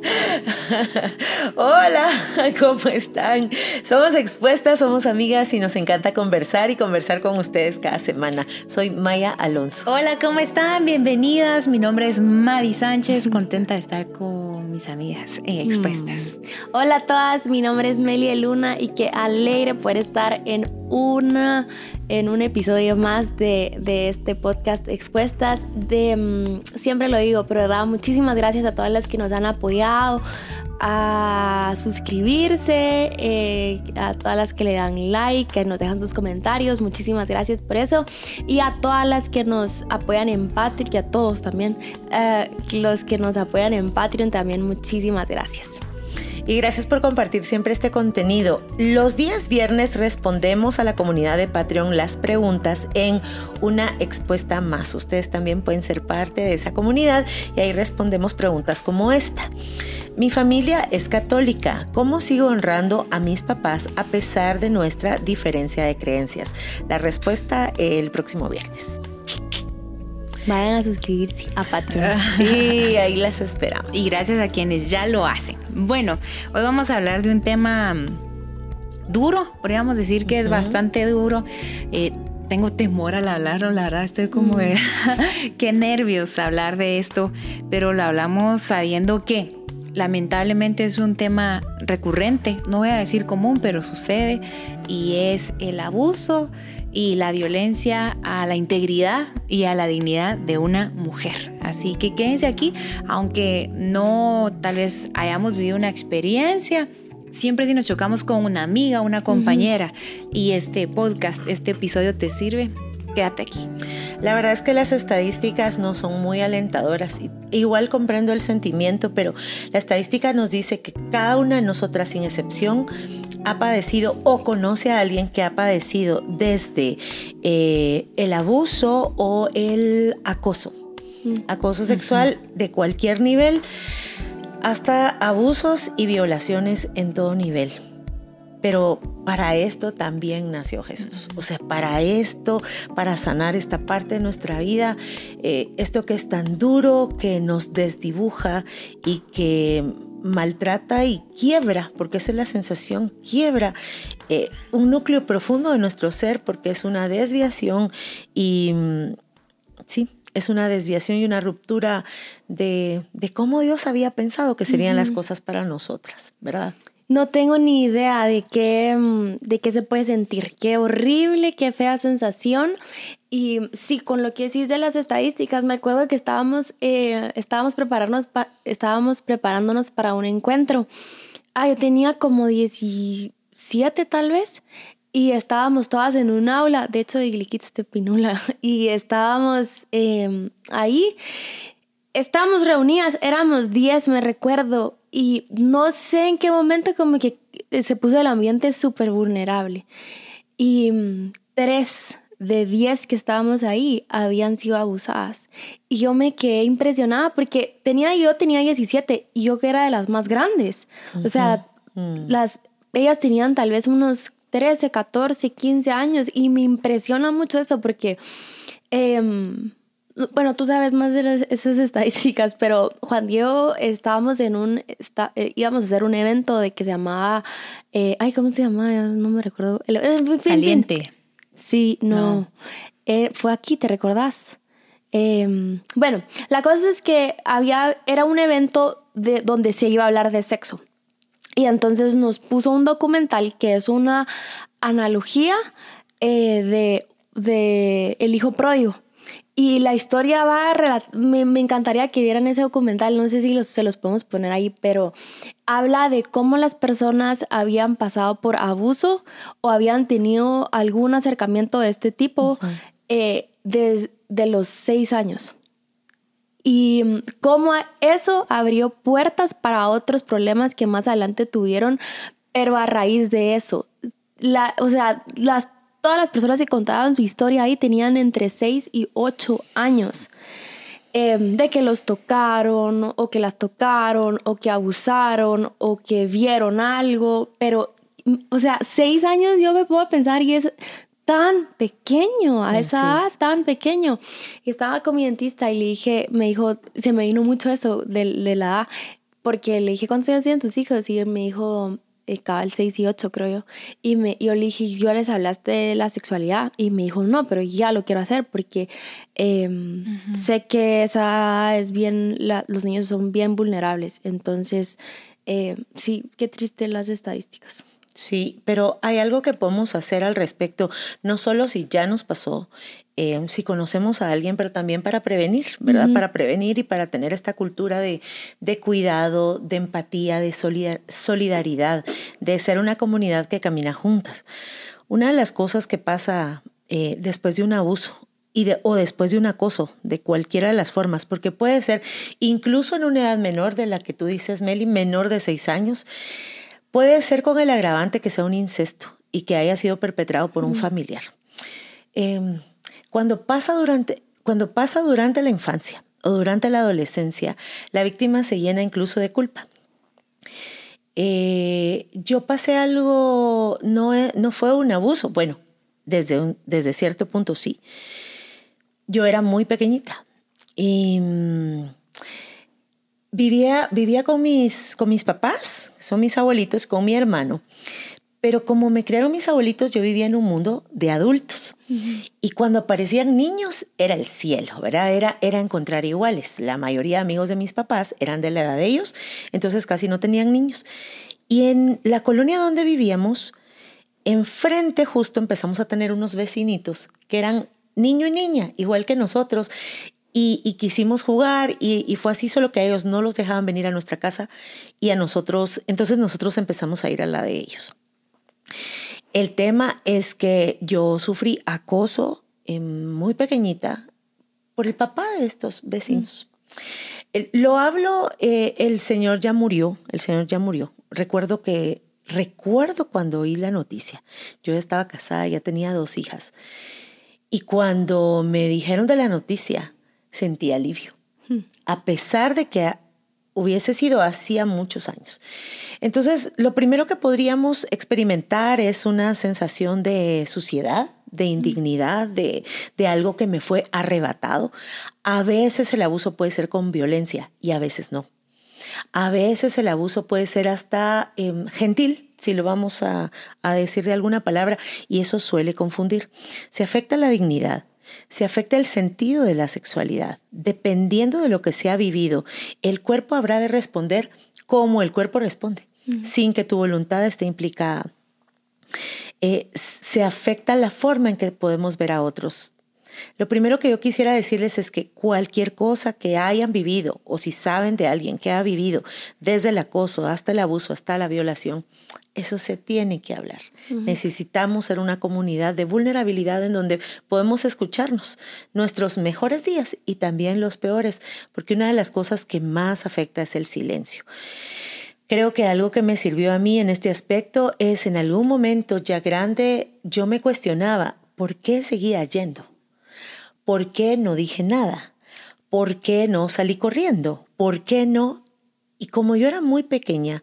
Hola, ¿cómo están? Somos expuestas, somos amigas y nos encanta conversar y conversar con ustedes cada semana. Soy Maya Alonso. Hola, ¿cómo están? Bienvenidas. Mi nombre es Mavi Sánchez, contenta de estar con mis amigas en Expuestas. Mm. Hola a todas, mi nombre es Melia Luna y qué alegre poder estar en una en un episodio más de, este podcast Expuestas. De, mm, siempre lo digo, pero verdad, muchísimas gracias a todas las que nos han apoyado a suscribirse, eh, a todas las que le dan like, que nos dejan sus comentarios, muchísimas gracias por eso. Y a todas las que nos apoyan en Patreon, y a todos también, eh, los que nos apoyan en Patreon también, muchísimas gracias y gracias por compartir siempre este contenido. Los días viernes respondemos a la comunidad de Patreon las preguntas en una expuesta más. Ustedes también pueden ser parte de esa comunidad y ahí respondemos preguntas como esta. Mi familia es católica. ¿Cómo sigo honrando a mis papás a pesar de nuestra diferencia de creencias? La respuesta el próximo viernes. Vayan a suscribirse a Patreon. Sí, ahí las esperamos. Y gracias a quienes ya lo hacen. Bueno, hoy vamos a hablar de un tema mm, duro, podríamos decir que es bastante duro. Eh, tengo temor al hablarlo, la verdad estoy como de mm. qué nervios hablar de esto, pero lo hablamos sabiendo que lamentablemente es un tema recurrente, no voy a decir común, pero sucede, y es el abuso y la violencia a la integridad y a la dignidad de una mujer. Así que quédense aquí, aunque no tal vez hayamos vivido una experiencia. Siempre si nos chocamos con una amiga, una compañera y este podcast, este episodio te sirve, quédate aquí. La verdad es que las estadísticas no son muy alentadoras. Igual comprendo el sentimiento, pero la estadística nos dice que cada una de nosotras, sin excepción, ha padecido o conoce a alguien que ha padecido desde eh, el abuso o el acoso. Mm. Acoso sexual de cualquier nivel hasta abusos y violaciones en todo nivel. Pero para esto también nació Jesús. O sea, para esto, para sanar esta parte de nuestra vida, eh, esto que es tan duro, que nos desdibuja y que maltrata y quiebra, porque esa es la sensación, quiebra eh, un núcleo profundo de nuestro ser, porque es una desviación y mm, sí, es una desviación y una ruptura de, cómo Dios había pensado que serían las cosas para nosotras, ¿verdad? No tengo ni idea de qué, mm, de qué se puede sentir. Qué horrible, qué fea sensación. Y sí, con lo que decís de las estadísticas, me acuerdo que estábamos, eh, estábamos, prepararnos estábamos preparándonos para un encuentro. Ah, yo tenía como 17 tal vez. Y estábamos todas en un aula, de hecho de Gliquits de Pinula, y estábamos em, ahí. Estábamos reunidas, éramos 10, me recuerdo, y no sé en qué momento como que se puso el ambiente súper vulnerable. Y mm, tres de diez que estábamos ahí habían sido abusadas. Y yo me quedé impresionada porque tenía, yo tenía 17 y yo que era de las más grandes. O sea, mm. las, ellas tenían tal vez unos 13, 14, 15 años y me impresiona mucho eso porque... Em, bueno, tú sabes más de esas estadísticas, pero Juan Diego estábamos en un, eh, íbamos a hacer un evento de que se llamaba, eh, ay, ¿cómo se llamaba? No me recuerdo. Eh, Caliente. Sí, no. fue aquí, ¿te recordás? Em, bueno, la cosa es que había, era un evento de, donde se iba a hablar de sexo. Y entonces nos puso un documental que es una analogía de, de El Hijo Pródigo. Y la historia va, me, me, encantaría que vieran ese documental, no sé si los, se los podemos poner ahí, pero habla de cómo las personas habían pasado por abuso o habían tenido algún acercamiento de este tipo desde eh, de los seis años. Y mm, cómo eso abrió puertas para otros problemas que más adelante tuvieron, pero a raíz de eso, la, o sea, las todas las personas que contaban su historia ahí tenían entre 6 y 8 años. Em, de que los tocaron o que las tocaron o que abusaron o que vieron algo, pero, o sea, 6 años yo me puedo pensar y es tan pequeño, a esa edad tan pequeño. Y estaba con mi dentista y le dije, me dijo, se me vino mucho eso de, de la edad porque le dije, ¿cuántos años tienen tus hijos? Y me dijo, eh, cabal 6 y 8 creo yo. Y me, yo le dije, yo les hablaste de la sexualidad y me dijo, no, pero ya lo quiero hacer porque em, sé que esa es bien, los niños son bien vulnerables. Entonces, eh, sí, qué triste las estadísticas. Sí, pero hay algo que podemos hacer al respecto, no solo si ya nos pasó, eh, si conocemos a alguien, pero también para prevenir, ¿verdad? Para prevenir y para tener esta cultura de, de cuidado, de empatía, de solidaridad, de ser una comunidad que camina juntas. Una de las cosas que pasa eh, después de un abuso y de, o después de un acoso, de cualquiera de las formas, porque puede ser incluso en una edad menor de la que tú dices, Meli, menor de seis años, Puede ser con el agravante que sea un incesto y que haya sido perpetrado por un familiar. Em, cuando, pasa durante, cuando pasa durante la infancia o durante la adolescencia, la víctima se llena incluso de culpa. Eh, yo pasé algo, no, no fue un abuso, bueno, desde, desde cierto punto sí. Yo era muy pequeñita y mm, vivía, vivía con, mis, con mis papás, son mis abuelitos, con mi hermano. Pero como me criaron mis abuelitos, yo vivía en un mundo de adultos. Y cuando aparecían niños, era el cielo, ¿verdad? Era, era encontrar iguales. La mayoría de amigos de mis papás eran de la edad de ellos, entonces casi no tenían niños. Y en la colonia donde vivíamos, enfrente justo empezamos a tener unos vecinitos que eran niño y niña, igual que nosotros, y, quisimos jugar y, fue así, solo que a ellos no los dejaban venir a nuestra casa y a nosotros, entonces nosotros empezamos a ir a la de ellos. El tema es que yo sufrí acoso muy pequeñita por el papá de estos vecinos. Lo hablo, eh, el señor ya murió, el señor ya murió. Recuerdo que, recuerdo cuando oí la noticia. Yo estaba casada, ya tenía dos hijas. Y cuando me dijeron de la noticia, sentí alivio, hmm. a pesar de que hubiese sido hacía muchos años. Entonces, lo primero que podríamos experimentar es una sensación de suciedad, de hmm. indignidad, de, de, algo que me fue arrebatado. A veces el abuso puede ser con violencia y a veces no. A veces el abuso puede ser hasta em, gentil, si lo vamos a, a decir de alguna palabra, y eso suele confundir. Se afecta la dignidad, se afecta el sentido de la sexualidad. Dependiendo de lo que se ha vivido, el cuerpo habrá de responder como el cuerpo responde, sin que tu voluntad esté implicada. Eh, se afecta la forma en que podemos ver a otros. Lo primero que yo quisiera decirles es que cualquier cosa que hayan vivido o si saben de alguien que ha vivido desde el acoso hasta el abuso, hasta la violación, eso se tiene que hablar. Necesitamos ser una comunidad de vulnerabilidad en donde podemos escucharnos nuestros mejores días y también los peores, porque una de las cosas que más afecta es el silencio. Creo que algo que me sirvió a mí en este aspecto es en algún momento ya grande yo me cuestionaba por qué seguía yendo, por qué no dije nada, por qué no salí corriendo, por qué no. Y como yo era muy pequeña,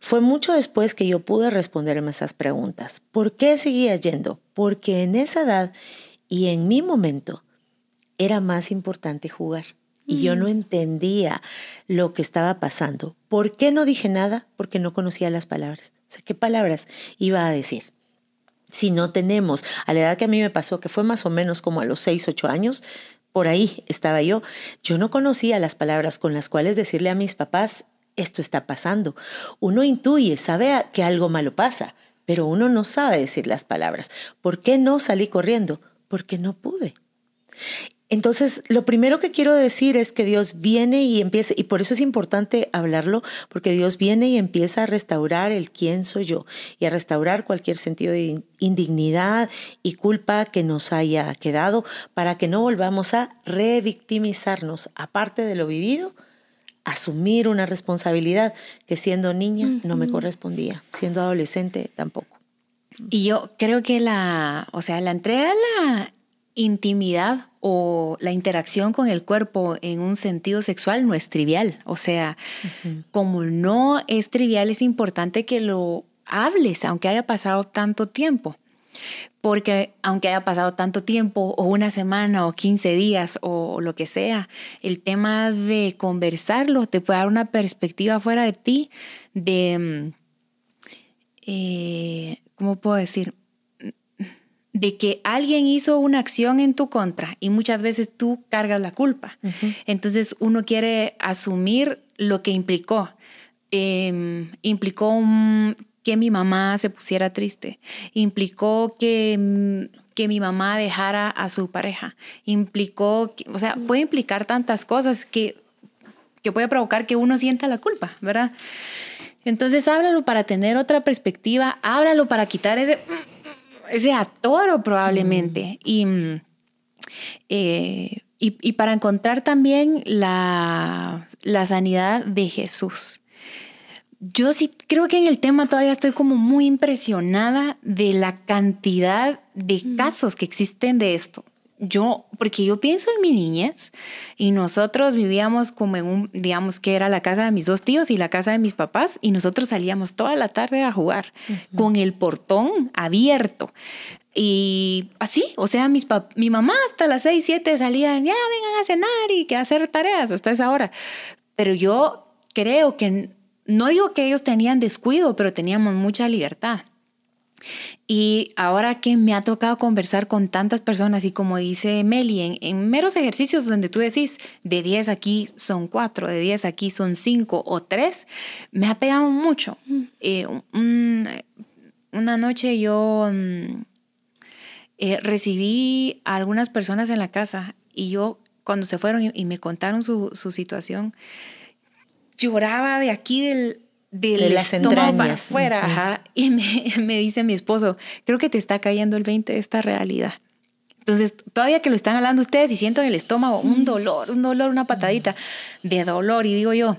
fue mucho después que yo pude responderme esas preguntas. ¿Por qué seguía yendo? Porque en esa edad y en mi momento era más importante jugar. Y yo no mm. entendía lo que estaba pasando. ¿Por qué no dije nada? Porque no conocía las palabras. O sea, ¿qué palabras iba a decir? Si no tenemos, a la edad que a mí me pasó, que fue más o menos como a los 6, 8 años, por ahí estaba yo, yo no conocía las palabras con las cuales decirle a mis papás, esto está pasando. Uno intuye, sabe que algo malo pasa, pero uno no sabe decir las palabras. ¿Por qué no salí corriendo? Porque no pude. Entonces, lo primero que quiero decir es que Dios viene y empieza, y por eso es importante hablarlo, porque Dios viene y empieza a restaurar el quién soy yo y a restaurar cualquier sentido de indignidad y culpa que nos haya quedado para que no volvamos a revictimizarnos, aparte de lo vivido, asumir una responsabilidad que siendo niña no me correspondía, siendo adolescente tampoco. Y yo creo que la, o sea, la entrega a la intimidad o la interacción con el cuerpo en un sentido sexual no es trivial. O sea, como no es trivial, es importante que lo hables, aunque haya pasado tanto tiempo. porque aunque haya pasado tanto tiempo o una semana o 15 días o lo que sea, el tema de conversarlo te puede dar una perspectiva fuera de ti de, mm, eh, ¿cómo puedo decir? De que alguien hizo una acción en tu contra y muchas veces tú cargas la culpa. Entonces uno quiere asumir lo que implicó. Em, implicó un, que mi mamá se pusiera triste, implicó que, mm, que mi mamá dejara a su pareja, implicó, o sea, puede implicar tantas cosas que, que puede provocar que uno sienta la culpa, ¿verdad? Entonces háblalo para tener otra perspectiva, háblalo para quitar ese, ese atoro probablemente. Y, mm, eh, y, y, para encontrar también la, la sanidad de Jesús. Yo sí creo que en el tema todavía estoy como muy impresionada de la cantidad de casos que existen de esto. Yo, porque yo pienso en mi niñez y nosotros vivíamos como en un, digamos que era la casa de mis dos tíos y la casa de mis papás y nosotros salíamos toda la tarde a jugar con el portón abierto. Y así, o sea, mis mi mamá hasta las seis, siete salían, ya vengan a cenar y que hacer tareas hasta esa hora. Pero yo creo que no digo que ellos tenían descuido, pero teníamos mucha libertad. Y ahora que me ha tocado conversar con tantas personas y como dice Meli, en, meros ejercicios donde tú decís, de 10 aquí son 4, de 10 aquí son 5 o 3, me ha pegado mucho. Mm. Eh, una noche yo mm, eh, recibí a algunas personas en la casa y yo cuando se fueron y, me contaron su, su situación, lloraba de aquí del, del de las estómago para afuera. Ajá. Y me, me, dice mi esposo, creo que te está cayendo el 20 de esta realidad. Entonces, todavía que lo están hablando ustedes y siento en el estómago un dolor, un dolor, una patadita de dolor. Y digo yo,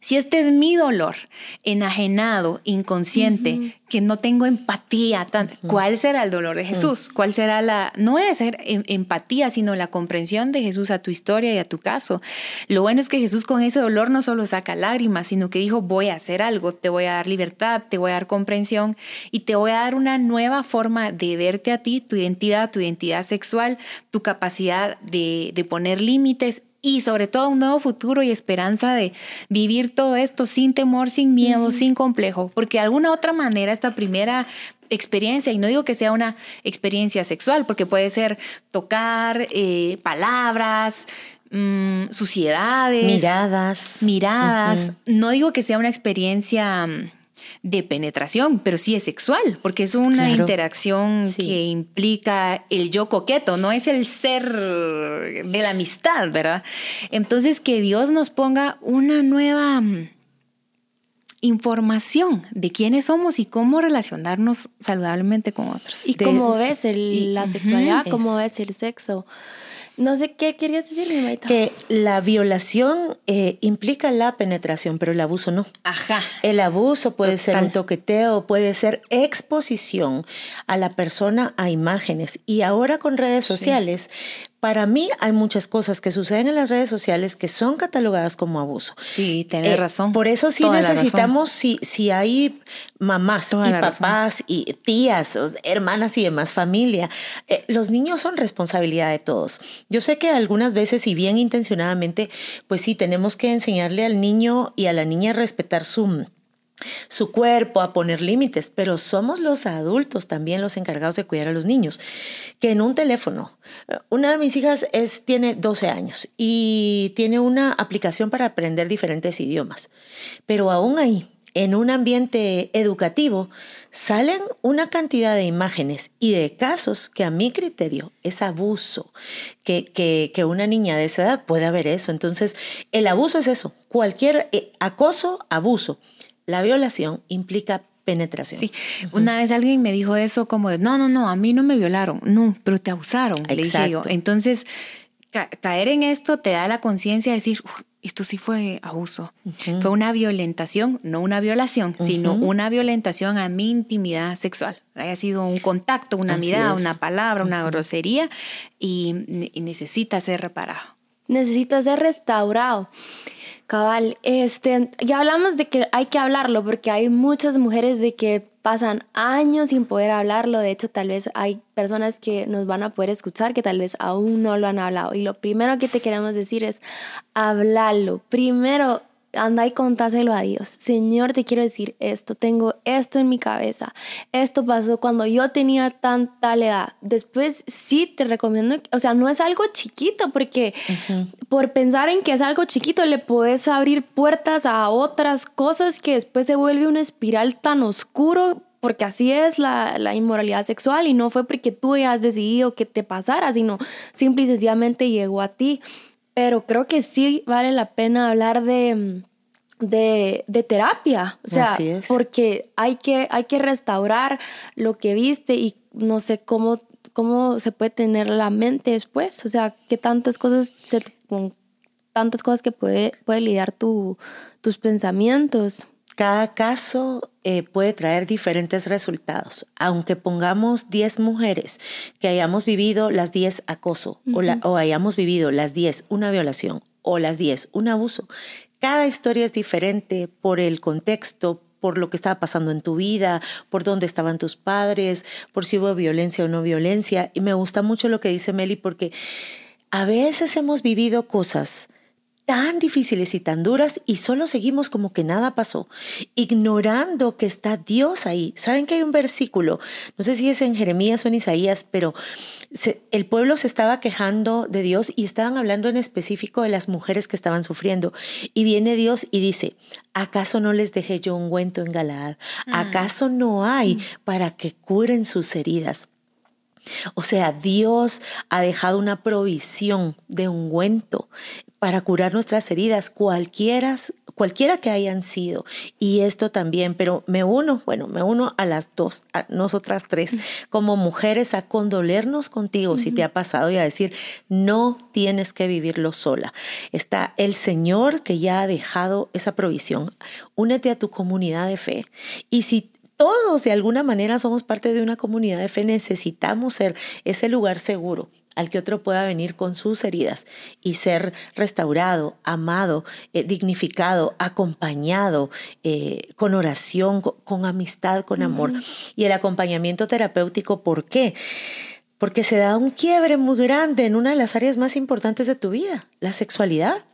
si este es mi dolor, enajenado, inconsciente, que no tengo empatía, ¿cuál será el dolor de Jesús? ¿Cuál será la, no debe ser em, empatía, sino la comprensión de Jesús a tu historia y a tu caso? Lo bueno es que Jesús con ese dolor no solo saca lágrimas, sino que dijo, voy a hacer algo, te voy a dar libertad, te voy a dar comprensión y te voy a dar una nueva forma de verte a ti, tu identidad, tu identidad sexual, tu capacidad de, de poner límites y sobre todo un nuevo futuro y esperanza de vivir todo esto sin temor, sin miedo, sin complejo, porque de alguna otra manera esta primera experiencia, y no digo que sea una experiencia sexual, porque puede ser tocar eh, palabras, mm, suciedades, miradas, miradas, no digo que sea una experiencia mm, de penetración, pero sí es sexual, porque es una interacción que implica el yo coqueto, no es el ser de la amistad, ¿verdad? Entonces, que Dios nos ponga una nueva mm, información de quiénes somos y cómo relacionarnos saludablemente con otros. Y cómo ves la sexualidad, cómo ves el sexo. No sé qué querías decir, Maita. Que la violación eh, implica la penetración, pero el abuso no. Ajá. El abuso puede ser un toqueteo, puede ser exposición a la persona a imágenes. Y ahora con redes sociales, para mí hay muchas cosas que suceden en las redes sociales que son catalogadas como abuso. Sí, tienes eh, razón. Por eso sí necesitamos, si, si hay mamás y papás y tías, hermanas y demás familia, eh, los niños son responsabilidad de todos. Yo sé que algunas veces y bien intencionadamente, pues sí, tenemos que enseñarle al niño y a la niña a respetar su su cuerpo, a poner límites, pero somos los adultos también los encargados de cuidar a los niños. Que en un teléfono, una de mis hijas es, tiene 12 años y tiene una aplicación para aprender diferentes idiomas, pero aún ahí, en un ambiente educativo, salen una cantidad de imágenes y de casos que a mi criterio es abuso, que, que, una niña de esa edad puede haber eso. Entonces, el abuso es eso, cualquier eh, acoso, abuso. La violación implica penetración. Sí, una vez alguien me dijo eso como de, no, no, no, a mí no me violaron, no, pero te abusaron, Exacto. Entonces, caer en esto te da la conciencia de decir, esto sí fue abuso. Fue una violentación, no una violación, sino una violentación a mi intimidad sexual. Haya sido un contacto, una mirada, una palabra, una grosería y, y necesita ser reparado. Necesita ser restaurado. Cabal, este, ya hablamos de que hay que hablarlo porque hay muchas mujeres de que pasan años sin poder hablarlo. De hecho, tal vez hay personas que nos van a poder escuchar que tal vez aún no lo han hablado. Y lo primero que te queremos decir es hablarlo. Primero, anda y contáselo a Dios. Señor, te quiero decir esto, tengo esto en mi cabeza. Esto pasó cuando yo tenía tanta edad. Después sí te recomiendo, o sea, no es algo chiquito porque por pensar en que es algo chiquito le puedes abrir puertas a otras cosas que después se vuelve una espiral tan oscuro porque así es la, la, inmoralidad sexual y no fue porque tú hayas decidido que te pasara, sino simple y sencillamente llegó a ti pero creo que sí vale la pena hablar de, de, terapia, o sea, porque hay que, hay que restaurar lo que viste y no sé cómo, cómo se puede tener la mente después, o sea, qué tantas cosas, se, con tantas cosas que puede, puede lidiar tu, tus pensamientos. Cada caso eh, puede traer diferentes resultados. Aunque pongamos 10 mujeres que hayamos vivido las 10 acoso o, o hayamos vivido las 10 una violación o las 10 un abuso, cada historia es diferente por el contexto, por lo que estaba pasando en tu vida, por dónde estaban tus padres, por si hubo violencia o no violencia. Y me gusta mucho lo que dice Meli porque a veces hemos vivido cosas tan difíciles y tan duras y solo seguimos como que nada pasó, ignorando que está Dios ahí. ¿Saben que hay un versículo? No sé si es en Jeremías o en Isaías, pero el pueblo se estaba quejando de Dios y estaban hablando en específico de las mujeres que estaban sufriendo. Y viene Dios y dice, ¿acaso no les dejé yo un ungüento en Galaad? Mm. ¿Acaso no hay mm. para que curen sus heridas? O sea, Dios ha dejado una provisión de ungüento para curar nuestras heridas, cualquiera, cualquiera que hayan sido. Y esto también, pero me uno, bueno, me uno a las dos, a nosotras tres, como mujeres, a condolernos contigo si te ha pasado y a decir, no tienes que vivirlo sola. Está el Señor que ya ha dejado esa provisión. Únete a tu comunidad de fe. Y si todos de alguna manera somos parte de una comunidad de fe, necesitamos ser ese lugar seguro al que otro pueda venir con sus heridas y ser restaurado, amado, eh, dignificado, acompañado, eh, con oración, con, amistad, con amor. Y el acompañamiento terapéutico, ¿por qué? Porque se da un quiebre muy grande en una de las áreas más importantes de tu vida, la sexualidad.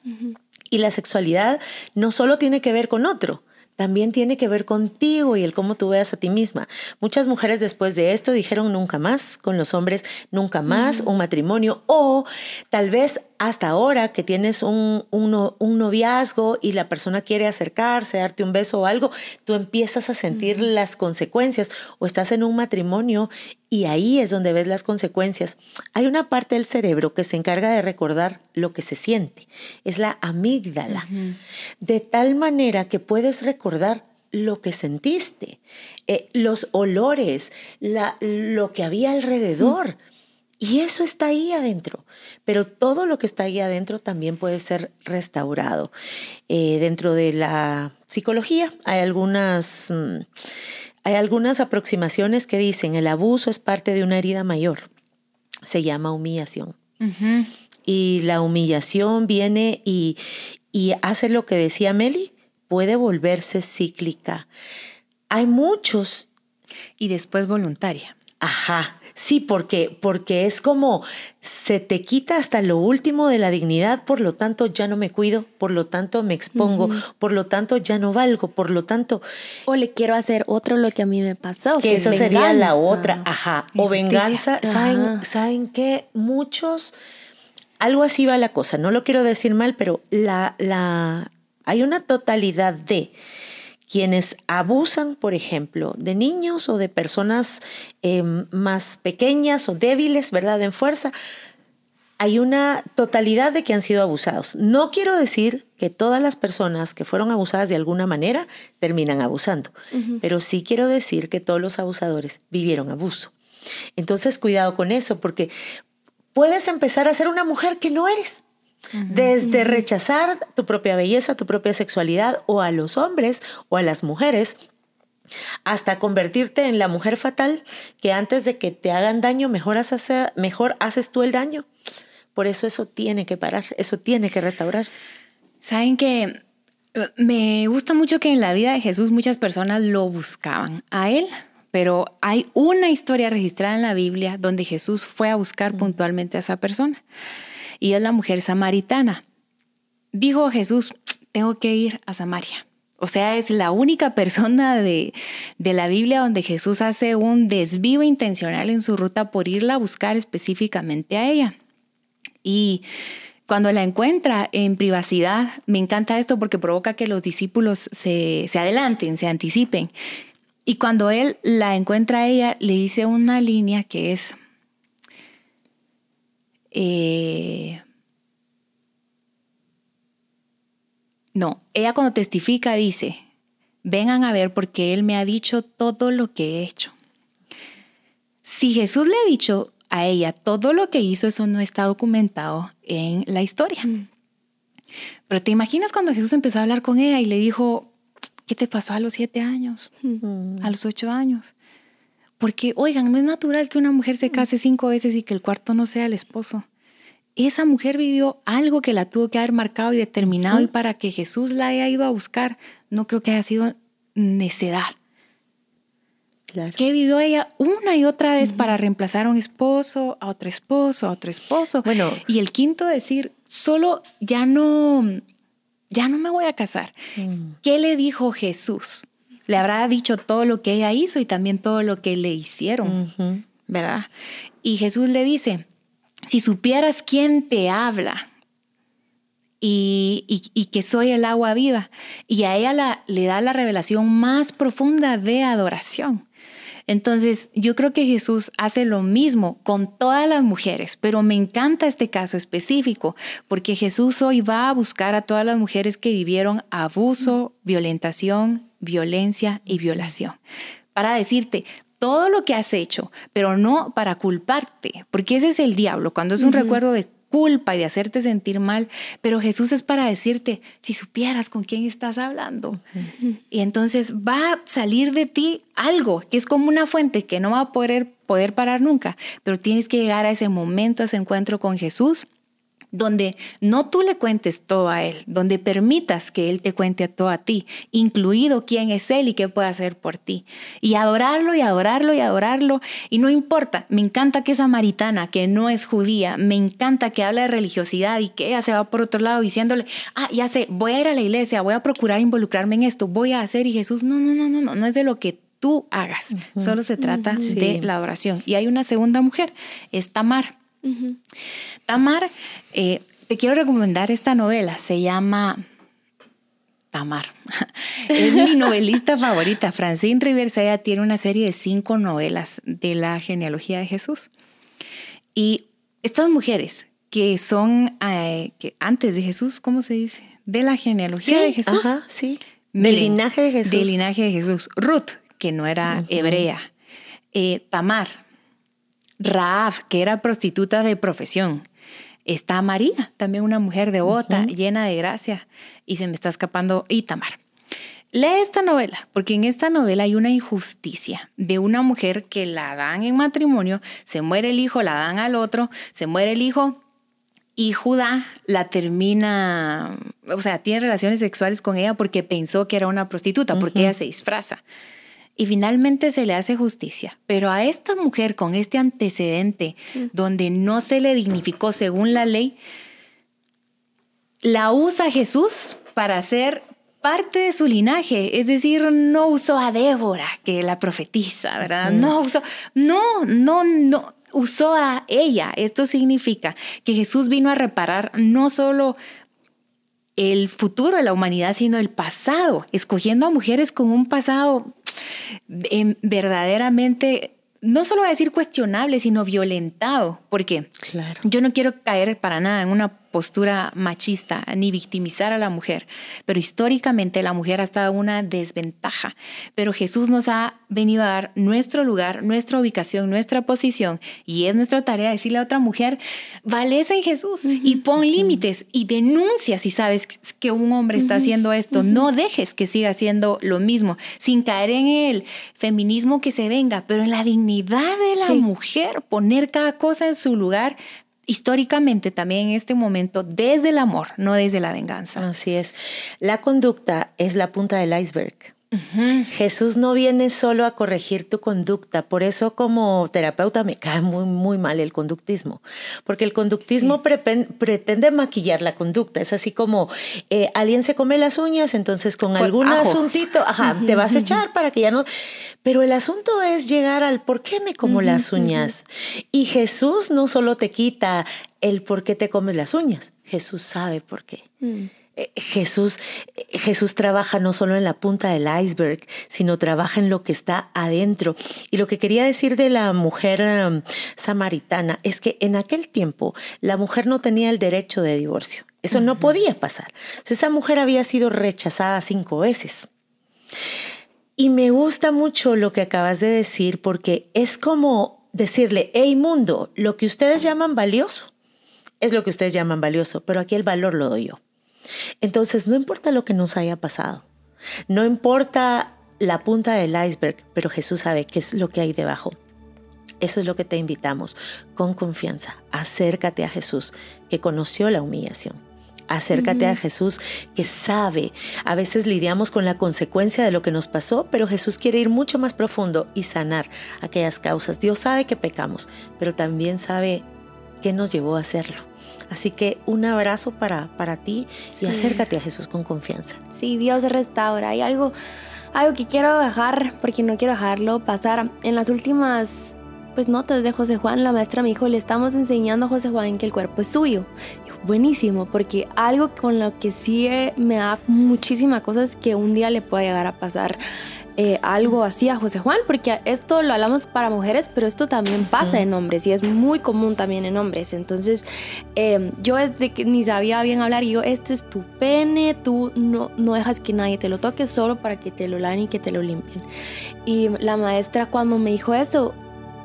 Y la sexualidad no solo tiene que ver con otro, también tiene que ver contigo y el cómo tú veas a ti misma. Muchas mujeres después de esto dijeron nunca más con los hombres, nunca más un matrimonio o tal vez hasta ahora que tienes un, un, noviazgo y la persona quiere acercarse, darte un beso o algo, tú empiezas a sentir las consecuencias o estás en un matrimonio y ahí es donde ves las consecuencias. Hay una parte del cerebro que se encarga de recordar lo que se siente, es la amígdala, de tal manera que puedes recordar lo que sentiste, eh, los olores, la, lo que había alrededor. Y eso está ahí adentro, pero todo lo que está ahí adentro también puede ser restaurado. Eh, dentro de la psicología hay algunas, mm, hay algunas aproximaciones que dicen el abuso es parte de una herida mayor. Se llama humillación. Y la humillación viene y, y hace lo que decía Meli, puede volverse cíclica. Hay muchos. Y después voluntaria. Ajá, Sí, porque, porque es como se te quita hasta lo último de la dignidad, por lo tanto ya no me cuido, por lo tanto me expongo, por lo tanto ya no valgo, por lo tanto... O le quiero hacer otro lo que a mí me pasó. Que, esa sería la otra, ajá. O venganza, ¿saben, ¿saben qué? Muchos... Algo así va la cosa, no lo quiero decir mal, pero la, la, hay una totalidad de quienes abusan, por ejemplo, de niños o de personas em, más pequeñas o débiles, ¿verdad? En fuerza, hay una totalidad de que han sido abusados. No quiero decir que todas las personas que fueron abusadas de alguna manera terminan abusando, pero sí quiero decir que todos los abusadores vivieron abuso. Entonces, cuidado con eso, porque puedes empezar a ser una mujer que no eres. Desde rechazar tu propia belleza, tu propia sexualidad o a los hombres o a las mujeres, hasta convertirte en la mujer fatal que antes de que te hagan daño, mejor haces, mejor haces tú el daño. Por eso eso tiene que parar, eso tiene que restaurarse. Saben que Me gusta mucho que en la vida de Jesús muchas personas lo buscaban a él, pero hay una historia registrada en la Biblia donde Jesús fue a buscar puntualmente a esa persona y es la mujer samaritana. Dijo Jesús, tengo que ir a Samaria. O sea, es la única persona de, de, la Biblia donde Jesús hace un desvío intencional en su ruta por irla a buscar específicamente a ella. Y cuando la encuentra en privacidad, me encanta esto porque provoca que los discípulos se, se adelanten, se anticipen. Y cuando él la encuentra a ella, le dice una línea que es... Eh, no, ella cuando testifica dice, vengan a ver porque Él me ha dicho todo lo que he hecho. Si Jesús le ha dicho a ella todo lo que hizo, eso no está documentado en la historia. Mm. Pero te imaginas cuando Jesús empezó a hablar con ella y le dijo, ¿qué te pasó a los siete años? Mm. A los ocho años. Porque, oigan, no es natural que una mujer se mm. case cinco veces y que el cuarto no sea el esposo. Esa mujer vivió algo que la tuvo que haber marcado y determinado y para que Jesús la haya ido a buscar, no creo que haya sido necedad. ¿Qué vivió ella una y otra vez para reemplazar a un esposo, a otro esposo, a otro esposo. Bueno. Y el quinto decir, solo ya no, ya no me voy a casar. Mm. ¿Qué le dijo Jesús? Le habrá dicho todo lo que ella hizo y también todo lo que le hicieron, ¿verdad? Y Jesús le dice, si supieras quién te habla, y, y, que soy el agua viva. Y a ella la, le da la revelación más profunda de adoración. Entonces, yo creo que Jesús hace lo mismo con todas las mujeres, pero me encanta este caso específico, porque Jesús hoy va a buscar a todas las mujeres que vivieron abuso, violentación, violencia y violación, para decirte, todo lo que has hecho, pero no para culparte, porque ese es el diablo, cuando es un recuerdo de culpa y de hacerte sentir mal, pero Jesús es para decirte, si supieras con quién estás hablando. Y entonces va a salir de ti algo que es como una fuente que no va a poder, poder parar nunca, pero tienes que llegar a ese momento, a ese encuentro con Jesús donde no tú le cuentes todo a Él, donde permitas que Él te cuente todo a ti, incluido quién es Él y qué puede hacer por ti. Y adorarlo y adorarlo y adorarlo. Y no importa, me encanta que es samaritana, que no es judía, me encanta que habla de religiosidad y que ella se va por otro lado diciéndole, ah, ya sé, voy a ir a la iglesia, voy a procurar involucrarme en esto, voy a hacer. Y Jesús, no, no, no, no, no, no es de lo que tú hagas, solo se trata de la adoración. Y hay una segunda mujer, es Tamar. Tamar, eh, te quiero recomendar esta novela, se llama Tamar. es mi novelista favorita. Francine Rivers, ella tiene una serie de cinco novelas de la genealogía de Jesús. Y estas mujeres que son eh, que antes de Jesús, ¿cómo se dice? De la genealogía de Jesús. sí. Del linaje de Jesús. Del linaje de Jesús. Ruth, que no era hebrea. Eh, Tamar, Raab, que era prostituta de profesión. Está María, también una mujer devota, llena de gracia, y se me está escapando Itamar. Lee esta novela, porque en esta novela hay una injusticia de una mujer que la dan en matrimonio, se muere el hijo, la dan al otro, se muere el hijo y Judá la termina, o sea, tiene relaciones sexuales con ella porque pensó que era una prostituta, porque ella se disfraza y finalmente se le hace justicia. Pero a esta mujer con este antecedente mm. donde no se le dignificó según la ley, la usa Jesús para ser parte de su linaje, es decir, no usó a Débora, que la profetiza, ¿verdad? No usó, no, no, no, usó a ella. Esto significa que Jesús vino a reparar no solo el futuro de la humanidad, sino el pasado, escogiendo a mujeres con un pasado em, verdaderamente no solo voy a decir cuestionable, sino violentado. porque Claro. Yo no quiero caer para nada en una postura machista ni victimizar a la mujer, pero históricamente la mujer ha estado en una desventaja. Pero Jesús nos ha venido a dar nuestro lugar, nuestra ubicación, nuestra posición y es nuestra tarea decirle a otra mujer, valece en Jesús y pon límites y denuncia si sabes que un hombre está haciendo esto. No dejes que siga haciendo lo mismo sin caer en el feminismo que se venga, pero en la dignidad de la mujer, poner cada cosa en su lugar históricamente también en este momento desde el amor, no desde la venganza. Así es. La conducta es la punta del iceberg. Jesús no viene solo a corregir tu conducta, por eso como terapeuta me cae muy, muy mal el conductismo, porque el conductismo pretende maquillar la conducta, es así como eh, alguien se come las uñas, entonces con algún asuntito, te vas a echar para que ya no... Pero el asunto es llegar al por qué me como las uñas. Y Jesús no solo te quita el por qué te comes las uñas, Jesús sabe por qué. Eh, Jesús, eh, Jesús trabaja no solo en la punta del iceberg, sino trabaja en lo que está adentro. Y lo que quería decir de la mujer um, samaritana es que en aquel tiempo la mujer no tenía el derecho de divorcio. Eso no podía pasar. Esa mujer había sido rechazada cinco veces. Y me gusta mucho lo que acabas de decir porque es como decirle, hey mundo, lo que ustedes llaman valioso es lo que ustedes llaman valioso, pero aquí el valor lo doy yo. Entonces, no importa lo que nos haya pasado, no importa la punta del iceberg, pero Jesús sabe qué es lo que hay debajo. Eso es lo que te invitamos con confianza. Acércate a Jesús que conoció la humillación. Acércate a Jesús que sabe. A veces lidiamos con la consecuencia de lo que nos pasó, pero Jesús quiere ir mucho más profundo y sanar aquellas causas. Dios sabe que pecamos, pero también sabe qué nos llevó a hacerlo. Así que un abrazo para, para ti y acércate a Jesús con confianza. Sí, Dios restaura. Hay algo, algo que quiero dejar, porque no quiero dejarlo pasar. En las últimas pues notas de José Juan, la maestra me dijo, le estamos enseñando a José Juan que el cuerpo es suyo. buenísimo, porque algo con lo que sí me da muchísimas cosas que un día le pueda llegar a pasar eh, algo así a José Juan, porque esto lo hablamos para mujeres, pero esto también pasa en hombres y es muy común también en hombres. Entonces, eh, yo desde que ni sabía bien hablar, y yo, este es tu pene, tú no, no dejas que nadie te lo toque solo para que te lo laven y que te lo limpien. Y la maestra cuando me dijo eso,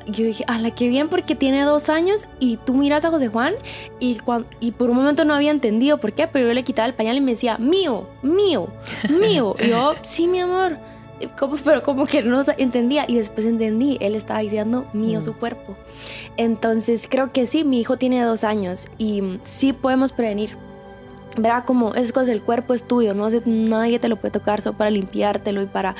yo dije, la qué bien porque tiene dos años y tú miras a José Juan y, cuando, y por un momento no había entendido por qué, pero yo le quitaba el pañal y me decía, mío, mío, mío. y yo, sí, mi amor pero como que no entendía y después entendí, él estaba diciendo mío su cuerpo. Entonces creo que sí, mi hijo tiene dos años y sí podemos prevenir. Verá como es cosa, el cuerpo es tuyo, no nadie te lo puede tocar solo para limpiártelo y para,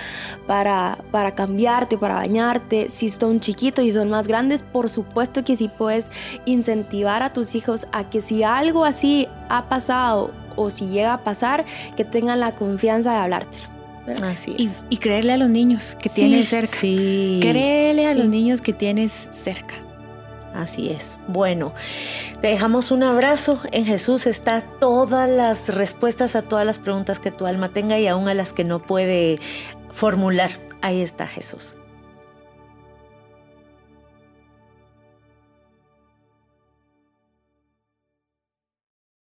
para, para cambiarte, para bañarte. Si son chiquitos y son más grandes, por supuesto que sí puedes incentivar a tus hijos a que si algo así ha pasado o si llega a pasar, que tengan la confianza de hablártelo y, creerle a los niños que tienes cerca. Sí. Créele a los niños que tienes cerca. Así es. Bueno, te dejamos un abrazo. En Jesús está todas las respuestas a todas las preguntas que tu alma tenga y aún a las que no puede formular. Ahí está Jesús.